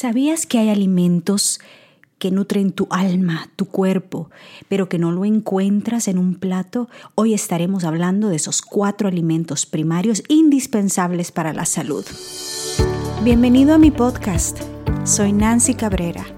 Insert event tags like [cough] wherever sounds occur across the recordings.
¿Sabías que hay alimentos que nutren tu alma, tu cuerpo, pero que no lo encuentras en un plato? Hoy estaremos hablando de esos cuatro alimentos primarios indispensables para la salud. Bienvenido a mi podcast. Soy Nancy Cabrera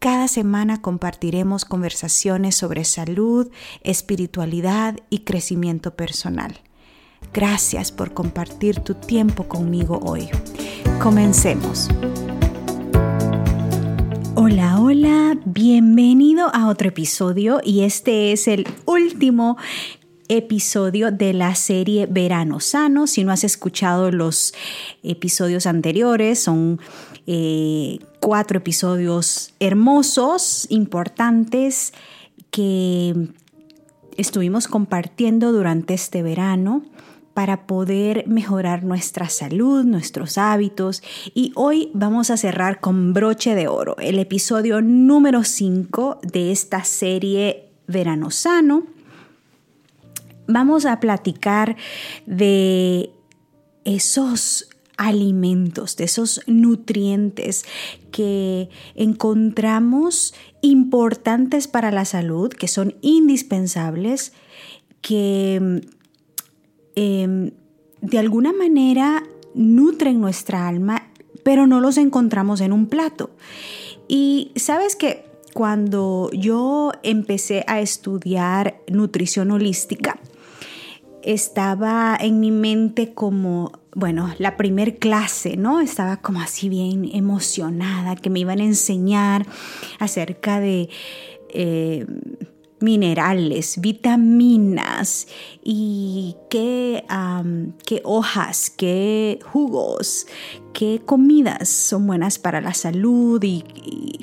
Cada semana compartiremos conversaciones sobre salud, espiritualidad y crecimiento personal. Gracias por compartir tu tiempo conmigo hoy. Comencemos. Hola, hola, bienvenido a otro episodio y este es el último episodio de la serie Verano Sano. Si no has escuchado los episodios anteriores, son eh, cuatro episodios hermosos, importantes, que estuvimos compartiendo durante este verano para poder mejorar nuestra salud, nuestros hábitos. Y hoy vamos a cerrar con broche de oro, el episodio número 5 de esta serie Verano Sano vamos a platicar de esos alimentos, de esos nutrientes que encontramos importantes para la salud, que son indispensables, que em, de alguna manera nutren nuestra alma, pero no los encontramos en un plato. Y sabes que cuando yo empecé a estudiar nutrición holística, estaba en mi mente como, bueno, la primer clase, ¿no? Estaba como así bien emocionada, que me iban a enseñar acerca de eh, minerales, vitaminas y qué, qué hojas, qué jugos, qué comidas son buenas para la salud y,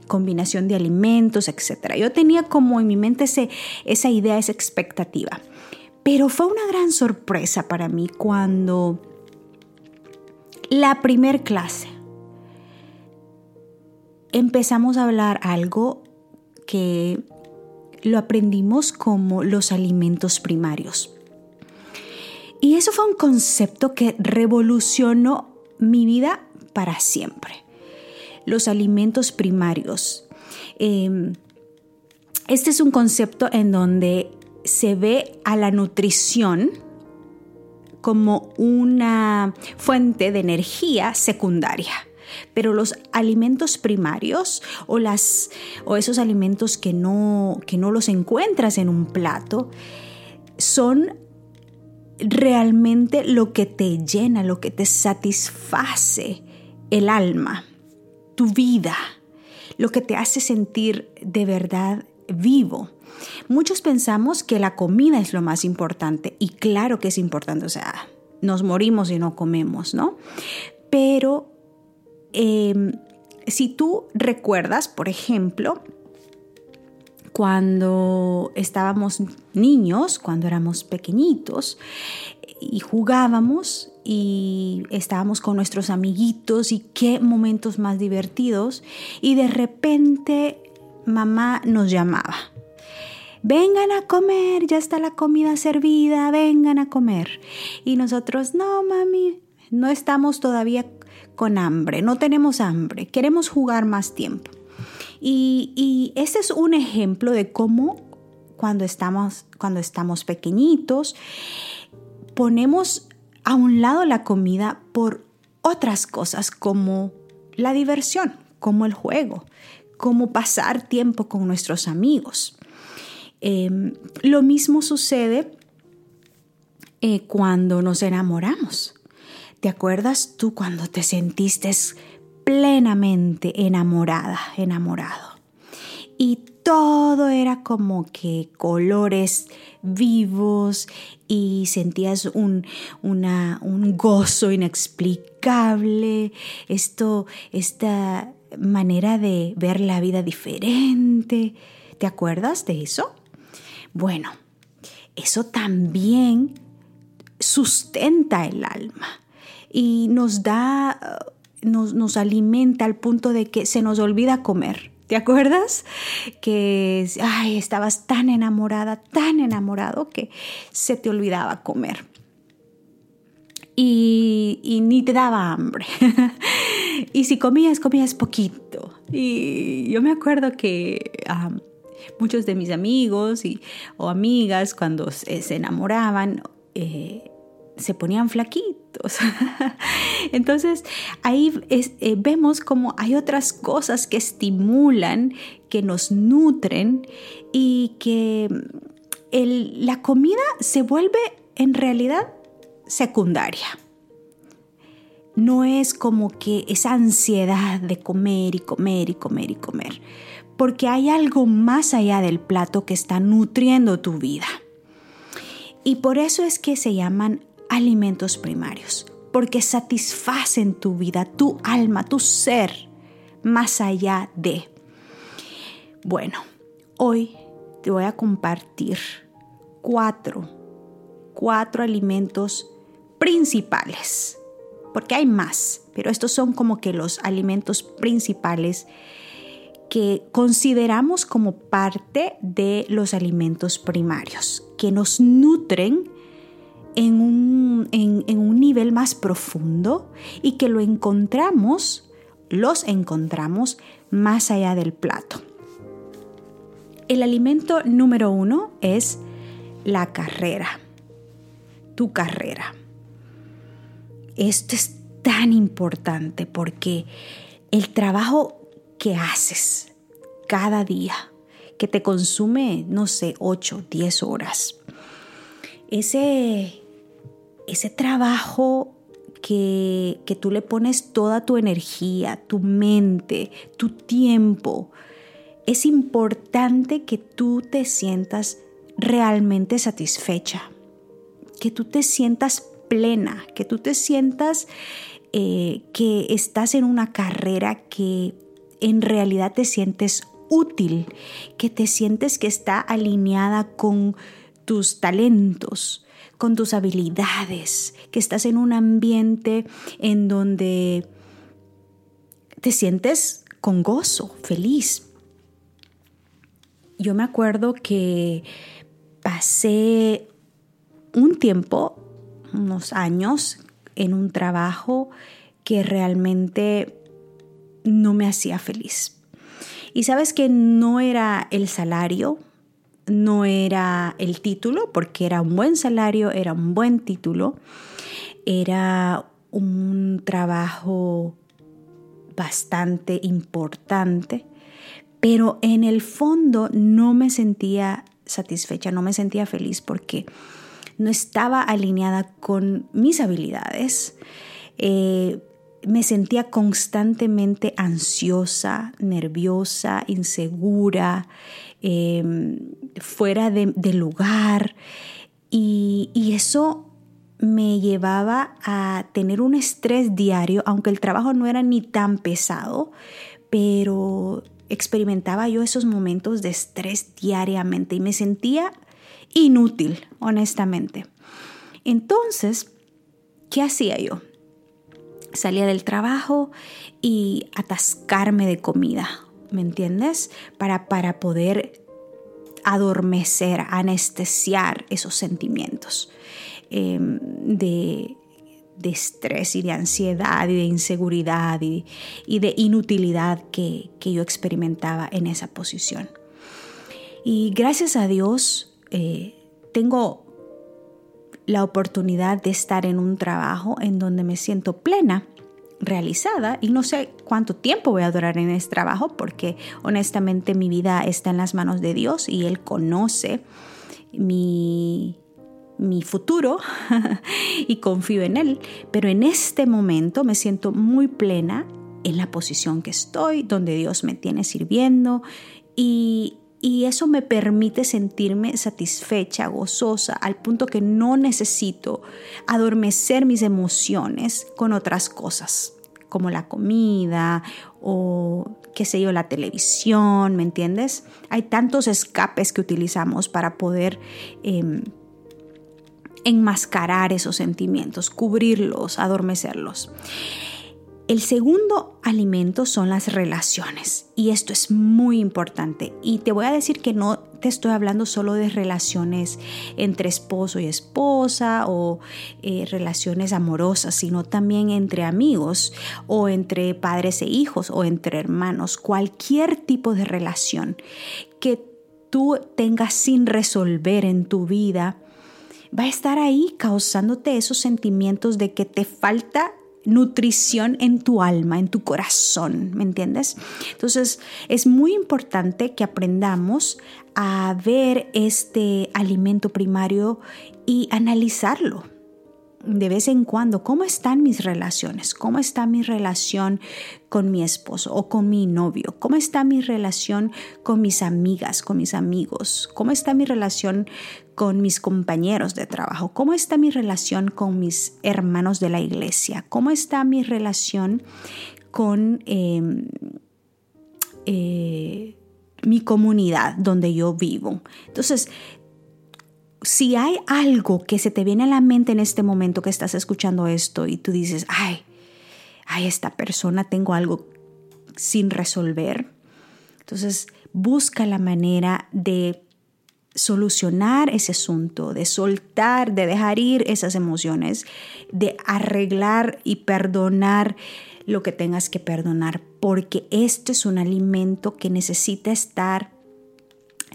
combinación de alimentos, etc. Yo tenía como en mi mente esa idea, esa expectativa. Pero fue una gran sorpresa para mí cuando la primer clase empezamos a hablar algo que lo aprendimos como los alimentos primarios. Y eso fue un concepto que revolucionó mi vida para siempre. Los alimentos primarios. Em, este es un concepto en donde se ve a la nutrición como una fuente de energía secundaria. Pero los alimentos primarios o, las, o esos alimentos que no, que no los encuentras en un plato son realmente lo que te llena, lo que te satisface el alma, tu vida, lo que te hace sentir de verdad vivo. Muchos pensamos que la comida es lo más importante y claro que es importante, o sea, nos morimos y no comemos, ¿no? Pero em, si tú recuerdas, por ejemplo, cuando estábamos niños, cuando éramos pequeñitos y jugábamos y estábamos con nuestros amiguitos y qué momentos más divertidos y de repente mamá nos llamaba vengan a comer, ya está la comida servida, vengan a comer. Y nosotros, no, mami, no estamos todavía con hambre, no tenemos hambre, queremos jugar más tiempo. Y, y ese es un ejemplo de cómo cuando estamos, cuando estamos pequeñitos, ponemos a un lado la comida por otras cosas como la diversión, como el juego, como pasar tiempo con nuestros amigos. Em, lo mismo sucede eh, cuando nos enamoramos. ¿Te acuerdas tú cuando te sentiste plenamente enamorada, enamorado? Y todo era como que colores vivos y sentías un, un gozo inexplicable, esto, esta manera de ver la vida diferente. ¿Te acuerdas de eso? Bueno, eso también sustenta el alma y nos da, nos, nos alimenta al punto de que se nos olvida comer. ¿Te acuerdas? Que ay, estabas tan enamorada, tan enamorado que se te olvidaba comer. Y, ni te daba hambre. [laughs] y si comías, comías poquito. Y yo me acuerdo que muchos de mis amigos y, o amigas cuando se, enamoraban, eh, se ponían flaquitos. [laughs] Entonces ahí eh, vemos como hay otras cosas que estimulan, que nos nutren y que la comida se vuelve en realidad secundaria. No es como que esa ansiedad de comer y comer y comer y comer, porque hay algo más allá del plato que está nutriendo tu vida. Y por eso es que se llaman alimentos primarios, porque satisfacen tu vida, tu alma, tu ser, más allá de. Bueno, hoy te voy a compartir cuatro, cuatro alimentos principales, porque hay más, pero estos son como que los alimentos principales consideramos como parte de los alimentos primarios, que nos nutren en un, en, un nivel más profundo y que lo encontramos, los encontramos más allá del plato. El alimento número uno es la carrera, tu carrera. Esto es tan importante porque el trabajo que haces cada día, que te consume, no sé, 8, 10 horas, ese ese trabajo que, que tú le pones toda tu energía, tu mente, tu tiempo, es importante que tú te sientas realmente satisfecha, que tú te sientas plena, que tú te sientas eh, que estás en una carrera que en realidad te sientes útil, que te sientes que está alineada con tus talentos, con tus habilidades, que estás en un ambiente en donde te sientes con gozo, feliz. Yo me acuerdo que pasé un tiempo, unos años, en un trabajo que realmente no me hacía feliz. Y sabes que no era el salario, no era el título, porque era un buen salario, era un buen título, era un trabajo bastante importante, pero en el fondo no me sentía satisfecha, no me sentía feliz porque no estaba alineada con mis habilidades. Eh, me sentía constantemente ansiosa, nerviosa, insegura, em, fuera de, lugar. Y, y, eso me llevaba a tener un estrés diario, aunque el trabajo no era ni tan pesado, pero experimentaba yo esos momentos de estrés diariamente y me sentía inútil, honestamente. Entonces, ¿qué hacía yo? Salía del trabajo y atascarme de comida, ¿me entiendes? Para, para poder adormecer, anestesiar esos sentimientos em, de, estrés y de ansiedad y de inseguridad y, de inutilidad que, yo experimentaba en esa posición. Y gracias a Dios eh, tengo la oportunidad de estar en un trabajo en donde me siento plena, realizada y no sé cuánto tiempo voy a durar en ese trabajo porque honestamente mi vida está en las manos de Dios y Él conoce mi, mi futuro [laughs] y confío en Él. Pero en este momento me siento muy plena en la posición que estoy, donde Dios me tiene sirviendo y, y eso me permite sentirme satisfecha, gozosa, al punto que no necesito adormecer mis emociones con otras cosas, como la comida o qué sé yo, la televisión, ¿me entiendes? Hay tantos escapes que utilizamos para poder em, enmascarar esos sentimientos, cubrirlos, adormecerlos. El segundo alimento son las relaciones y esto es muy importante. Y te voy a decir que no te estoy hablando solo de relaciones entre esposo y esposa o eh, relaciones amorosas, sino también entre amigos o entre padres e hijos o entre hermanos, cualquier tipo de relación que tú tengas sin resolver en tu vida va a estar ahí causándote esos sentimientos de que te falta nutrición en tu alma, en tu corazón, ¿me entiendes? Entonces es muy importante que aprendamos a ver este alimento primario y analizarlo de vez en cuando, ¿cómo están mis relaciones? ¿Cómo está mi relación con mi esposo o con mi novio? ¿Cómo está mi relación con mis amigas, con mis amigos? ¿Cómo está mi relación con mis compañeros de trabajo? ¿Cómo está mi relación con mis hermanos de la iglesia? ¿Cómo está mi relación con em, eh, mi comunidad donde yo vivo? Entonces, si hay algo que se te viene a la mente en este momento que estás escuchando esto y tú dices, ay, ay, esta persona tengo algo sin resolver, entonces busca la manera de solucionar ese asunto, de soltar, de dejar ir esas emociones, de arreglar y perdonar lo que tengas que perdonar, porque este es un alimento que necesita estar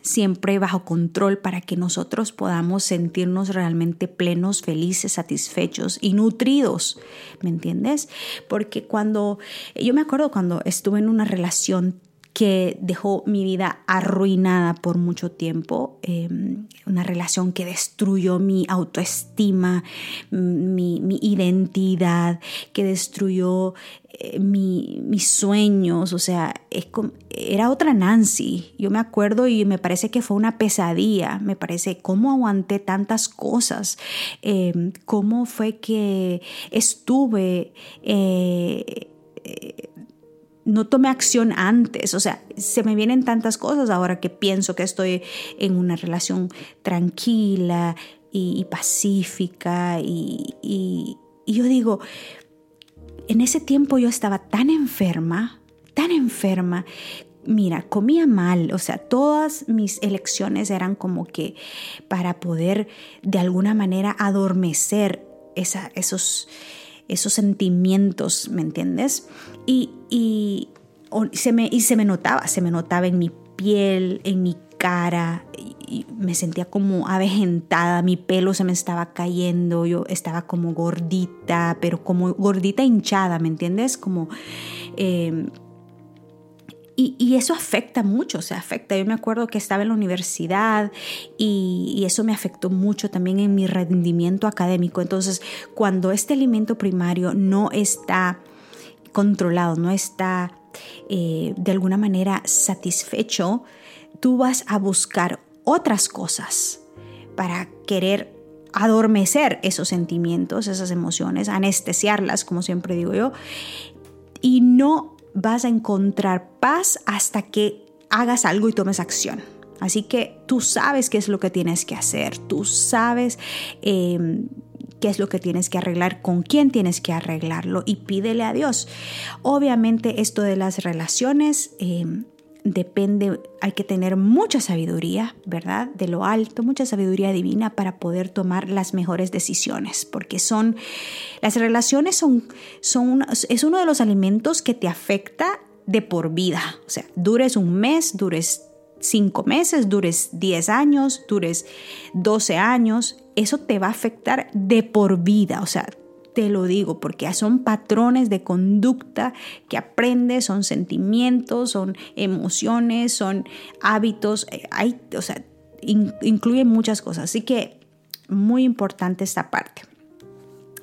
siempre bajo control para que nosotros podamos sentirnos realmente plenos, felices, satisfechos y nutridos, ¿me entiendes? Porque cuando, yo me acuerdo cuando estuve en una relación que dejó mi vida arruinada por mucho tiempo, em, una relación que destruyó mi autoestima, mi, identidad, que destruyó eh, mis sueños, o sea, era otra Nancy. Yo me acuerdo y me parece que fue una pesadilla, me parece cómo aguanté tantas cosas, em, cómo fue que estuve... No tomé acción antes. O sea, se me vienen tantas cosas ahora que pienso que estoy en una relación tranquila y, pacífica. Y, y, yo digo, en ese tiempo yo estaba tan enferma, tan enferma. Mira, comía mal, o sea, todas mis elecciones eran como que para poder de alguna manera adormecer esa, esos, esos sentimientos, ¿me entiendes? Y, y, se me, y se me notaba, se me notaba en mi piel, en mi cara, me sentía como avejentada, mi pelo se me estaba cayendo, yo estaba como gordita, pero como gordita hinchada, ¿me entiendes? Como... Eh, y, eso afecta mucho, o sea, afecta. Yo me acuerdo que estaba en la universidad y, eso me afectó mucho también en mi rendimiento académico. Entonces, cuando este alimento primario no está controlado, no está eh, de alguna manera satisfecho, tú vas a buscar otras cosas para querer adormecer esos sentimientos, esas emociones, anestesiarlas, como siempre digo yo, y no vas a encontrar paz hasta que hagas algo y tomes acción. Así que tú sabes qué es lo que tienes que hacer, tú sabes em, qué es lo que tienes que arreglar, con quién tienes que arreglarlo y pídele a Dios. Obviamente esto de las relaciones em, depende, hay que tener mucha sabiduría, ¿verdad? De lo alto, mucha sabiduría divina para poder tomar las mejores decisiones, porque son, las relaciones son, es uno de los alimentos que te afecta de por vida, o sea, dures un mes, dures cinco meses, dures diez años, dures doce años, eso te va a afectar de por vida, o sea, te lo digo, porque son patrones de conducta que aprendes, son sentimientos, son emociones, son hábitos, eh, hay, o sea, incluye muchas cosas. Así que muy importante esta parte.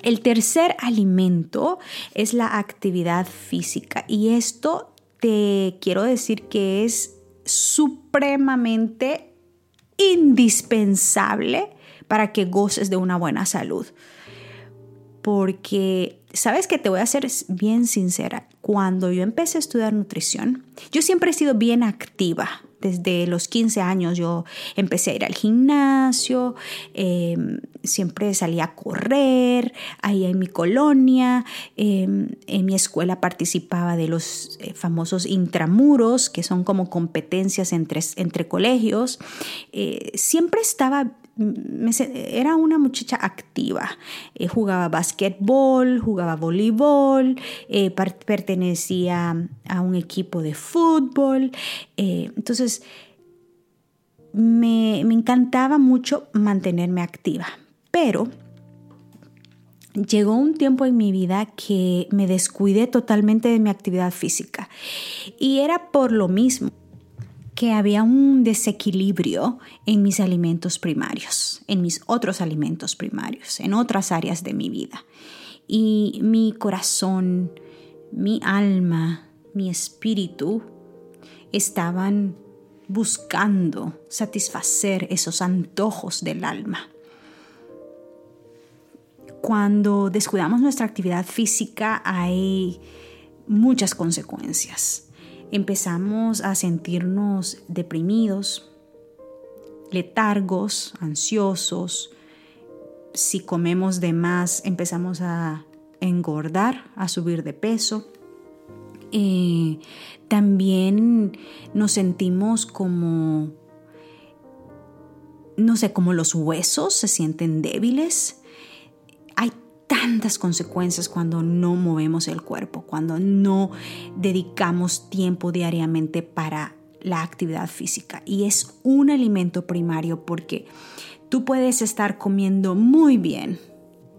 El tercer alimento es la actividad física y esto te quiero decir que es supremamente indispensable para que goces de una buena salud porque, sabes que te voy a ser bien sincera, cuando yo empecé a estudiar nutrición, yo siempre he sido bien activa. Desde los 15 años yo empecé a ir al gimnasio, em, siempre salía a correr ahí en mi colonia, em, en mi escuela participaba de los eh, famosos intramuros, que son como competencias entre, entre colegios. Eh, siempre estaba era una muchacha activa. Eh, jugaba basquetbol, jugaba voleibol, eh, pertenecía a un equipo de fútbol. Eh, entonces, me, me encantaba mucho mantenerme activa. Pero llegó un tiempo en mi vida que me descuidé totalmente de mi actividad física. Y era por lo mismo que había un desequilibrio en mis alimentos primarios, en mis otros alimentos primarios, en otras áreas de mi vida. Y mi corazón, mi alma, mi espíritu estaban buscando satisfacer esos antojos del alma. Cuando descuidamos nuestra actividad física hay muchas consecuencias empezamos a sentirnos deprimidos, letargos, ansiosos. Si comemos de más, empezamos a engordar, a subir de peso. Eh, también nos sentimos como, no sé, como los huesos se sienten débiles tantas consecuencias cuando no movemos el cuerpo, cuando no dedicamos tiempo diariamente para la actividad física. Y es un alimento primario porque tú puedes estar comiendo muy bien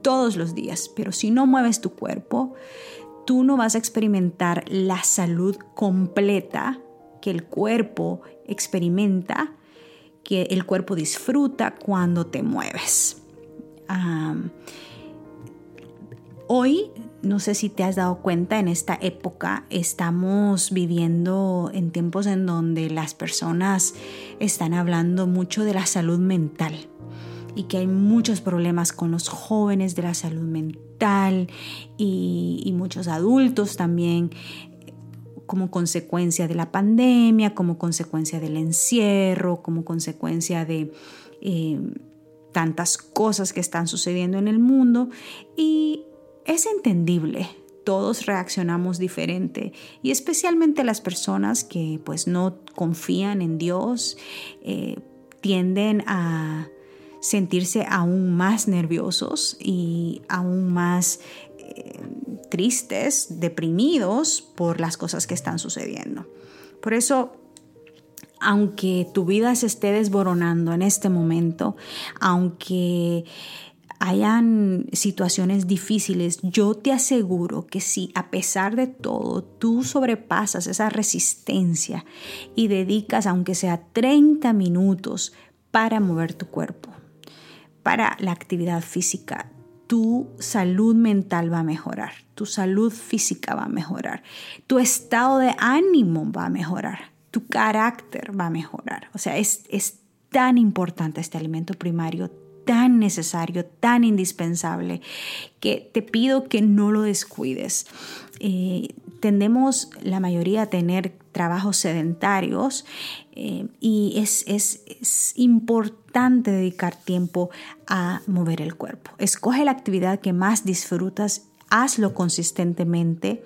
todos los días, pero si no mueves tu cuerpo, tú no vas a experimentar la salud completa que el cuerpo experimenta, que el cuerpo disfruta cuando te mueves. Hoy, no sé si te has dado cuenta, en esta época estamos viviendo en tiempos en donde las personas están hablando mucho de la salud mental y que hay muchos problemas con los jóvenes de la salud mental y, muchos adultos también como consecuencia de la pandemia, como consecuencia del encierro, como consecuencia de... Eh, tantas cosas que están sucediendo en el mundo. Y es entendible, todos reaccionamos diferente y especialmente las personas que pues no confían en Dios eh, tienden a sentirse aún más nerviosos y aún más eh, tristes, deprimidos por las cosas que están sucediendo. Por eso aunque tu vida se esté desboronando en este momento, aunque hayan situaciones difíciles, yo te aseguro que si a pesar de todo tú sobrepasas esa resistencia y dedicas aunque sea 30 minutos para mover tu cuerpo, para la actividad física, tu salud mental va a mejorar, tu salud física va a mejorar, tu estado de ánimo va a mejorar, tu carácter va a mejorar. O sea, es, es tan importante este alimento primario, tan necesario, tan indispensable, que te pido que no lo descuides. Eh, tendemos la mayoría a tener trabajos sedentarios eh, y es, es, es, importante dedicar tiempo a mover el cuerpo. Escoge la actividad que más disfrutas, hazlo consistentemente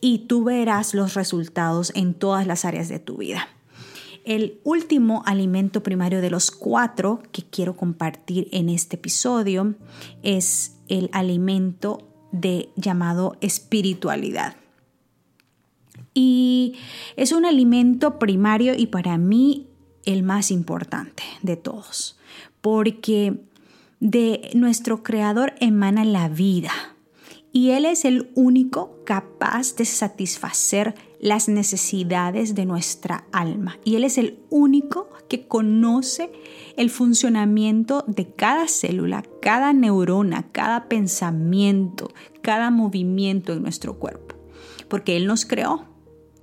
y tú verás los resultados en todas las áreas de tu vida. El último alimento primario de los cuatro que quiero compartir en este episodio es el alimento de llamado espiritualidad. Y es un alimento primario y para mí el más importante de todos, porque de nuestro creador emana la vida y Él es el único capaz de satisfacer las necesidades de nuestra alma. Y Él es el único que conoce el funcionamiento de cada célula, cada neurona, cada pensamiento, cada movimiento en nuestro cuerpo. Porque Él nos creó.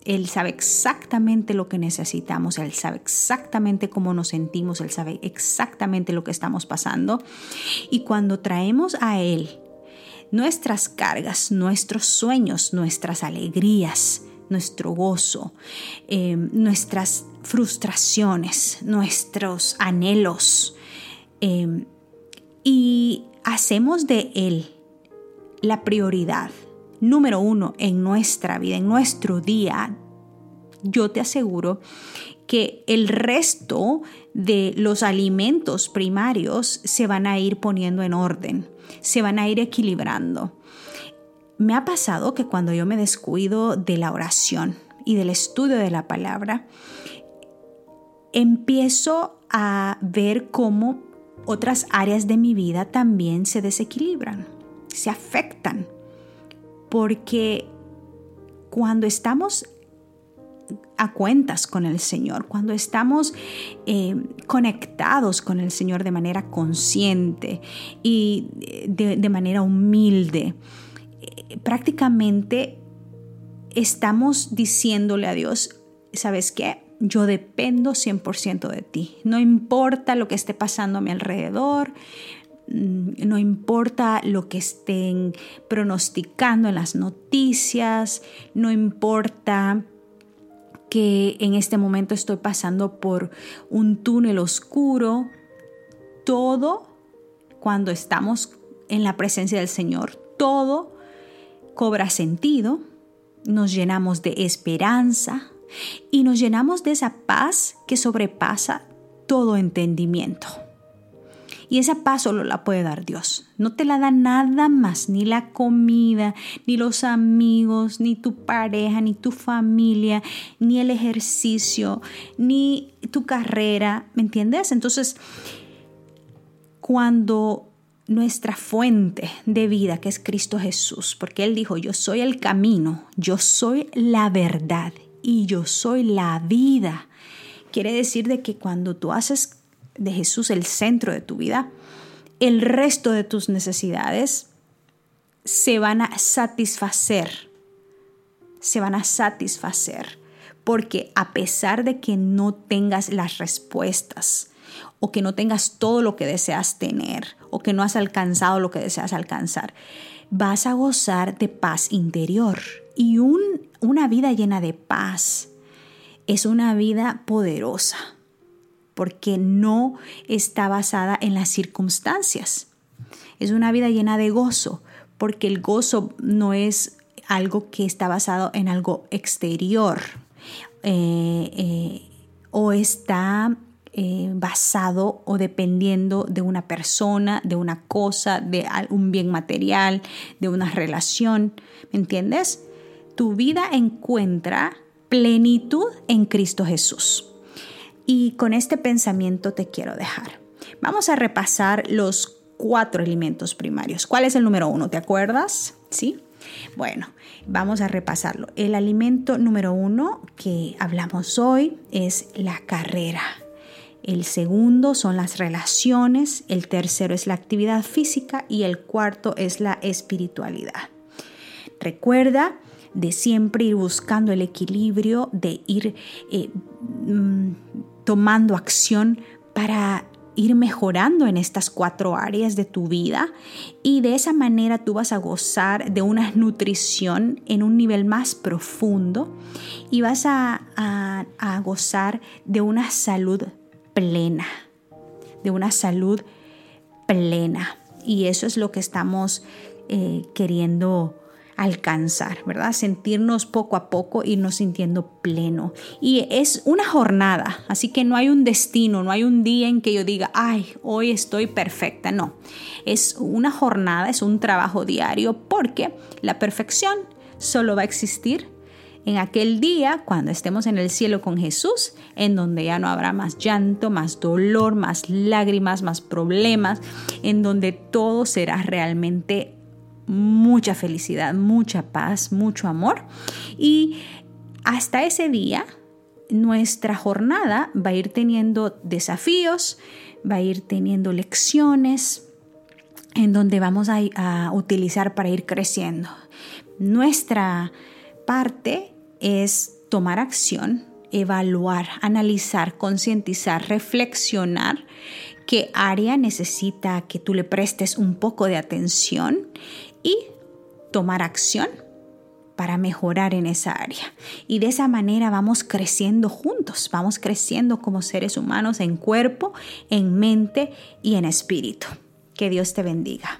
Él sabe exactamente lo que necesitamos, Él sabe exactamente cómo nos sentimos, Él sabe exactamente lo que estamos pasando. Y cuando traemos a Él nuestras cargas, nuestros sueños, nuestras alegrías, nuestro gozo, em, nuestras frustraciones, nuestros anhelos. Em, y hacemos de Él la prioridad número uno en nuestra vida, en nuestro día, yo te aseguro que el resto de los alimentos primarios se van a ir poniendo en orden, se van a ir equilibrando. Me ha pasado que cuando yo me descuido de la oración y del estudio de la palabra, empiezo a ver cómo otras áreas de mi vida también se desequilibran, se afectan, porque cuando estamos a cuentas con el Señor, cuando estamos eh, conectados con el Señor de manera consciente y de, manera humilde, eh, prácticamente estamos diciéndole a Dios, ¿sabes qué? Yo dependo 100% de ti. No importa lo que esté pasando a mi alrededor, mm, no importa lo que estén pronosticando en las noticias, no importa que en este momento estoy pasando por un túnel oscuro. Todo, cuando estamos en la presencia del Señor, todo cobra sentido, nos llenamos de esperanza y nos llenamos de esa paz que sobrepasa todo entendimiento. Y esa paz solo la puede dar Dios. No te la da nada más, ni la comida, ni los amigos, ni tu pareja, ni tu familia, ni el ejercicio, ni tu carrera. ¿Me entiendes? Entonces, cuando nuestra fuente de vida, que es Cristo Jesús, porque Él dijo, yo soy el camino, yo soy la verdad y yo soy la vida. Quiere decir de que cuando tú haces de Jesús el centro de tu vida, el resto de tus necesidades se van a satisfacer. Se van a satisfacer. Porque a pesar de que no tengas las respuestas o que no tengas todo lo que deseas tener o que no has alcanzado lo que deseas alcanzar, vas a gozar de paz interior. Y una vida llena de paz es una vida poderosa porque no está basada en las circunstancias. Es una vida llena de gozo, porque el gozo no es algo que está basado en algo exterior eh, eh, o está eh, basado o dependiendo de una persona, de una cosa, de un bien material, de una relación. ¿Me entiendes? Tu vida encuentra plenitud en Cristo Jesús. Y con este pensamiento te quiero dejar. Vamos a repasar los cuatro alimentos primarios. ¿Cuál es el número uno? ¿Te acuerdas? Sí. Bueno, vamos a repasarlo. El alimento número uno que hablamos hoy es la carrera. El segundo son las relaciones, el tercero es la actividad física y el cuarto es la espiritualidad. Recuerda de siempre ir buscando el equilibrio, de ir eh, mm, tomando acción para ir mejorando en estas cuatro áreas de tu vida y de esa manera tú vas a gozar de una nutrición en un nivel más profundo y vas a, gozar de una salud plena, de una salud plena. Y eso es lo que estamos eh, queriendo alcanzar, ¿verdad? Sentirnos poco a poco, irnos sintiendo pleno. Y es una jornada, así que no hay un destino, no hay un día en que yo diga, ay, hoy estoy perfecta. No, es una jornada, es un trabajo diario, porque la perfección solo va a existir en aquel día cuando estemos en el cielo con Jesús, en donde ya no habrá más llanto, más dolor, más lágrimas, más problemas, en donde todo será realmente mucha felicidad, mucha paz, mucho amor. Y hasta ese día, nuestra jornada va a ir teniendo desafíos, va a ir teniendo lecciones en donde vamos a, utilizar para ir creciendo. Nuestra parte es tomar acción, evaluar, analizar, concientizar, reflexionar qué área necesita que tú le prestes un poco de atención y tomar acción para mejorar en esa área. Y de esa manera vamos creciendo juntos, vamos creciendo como seres humanos en cuerpo, en mente y en espíritu. Que Dios te bendiga.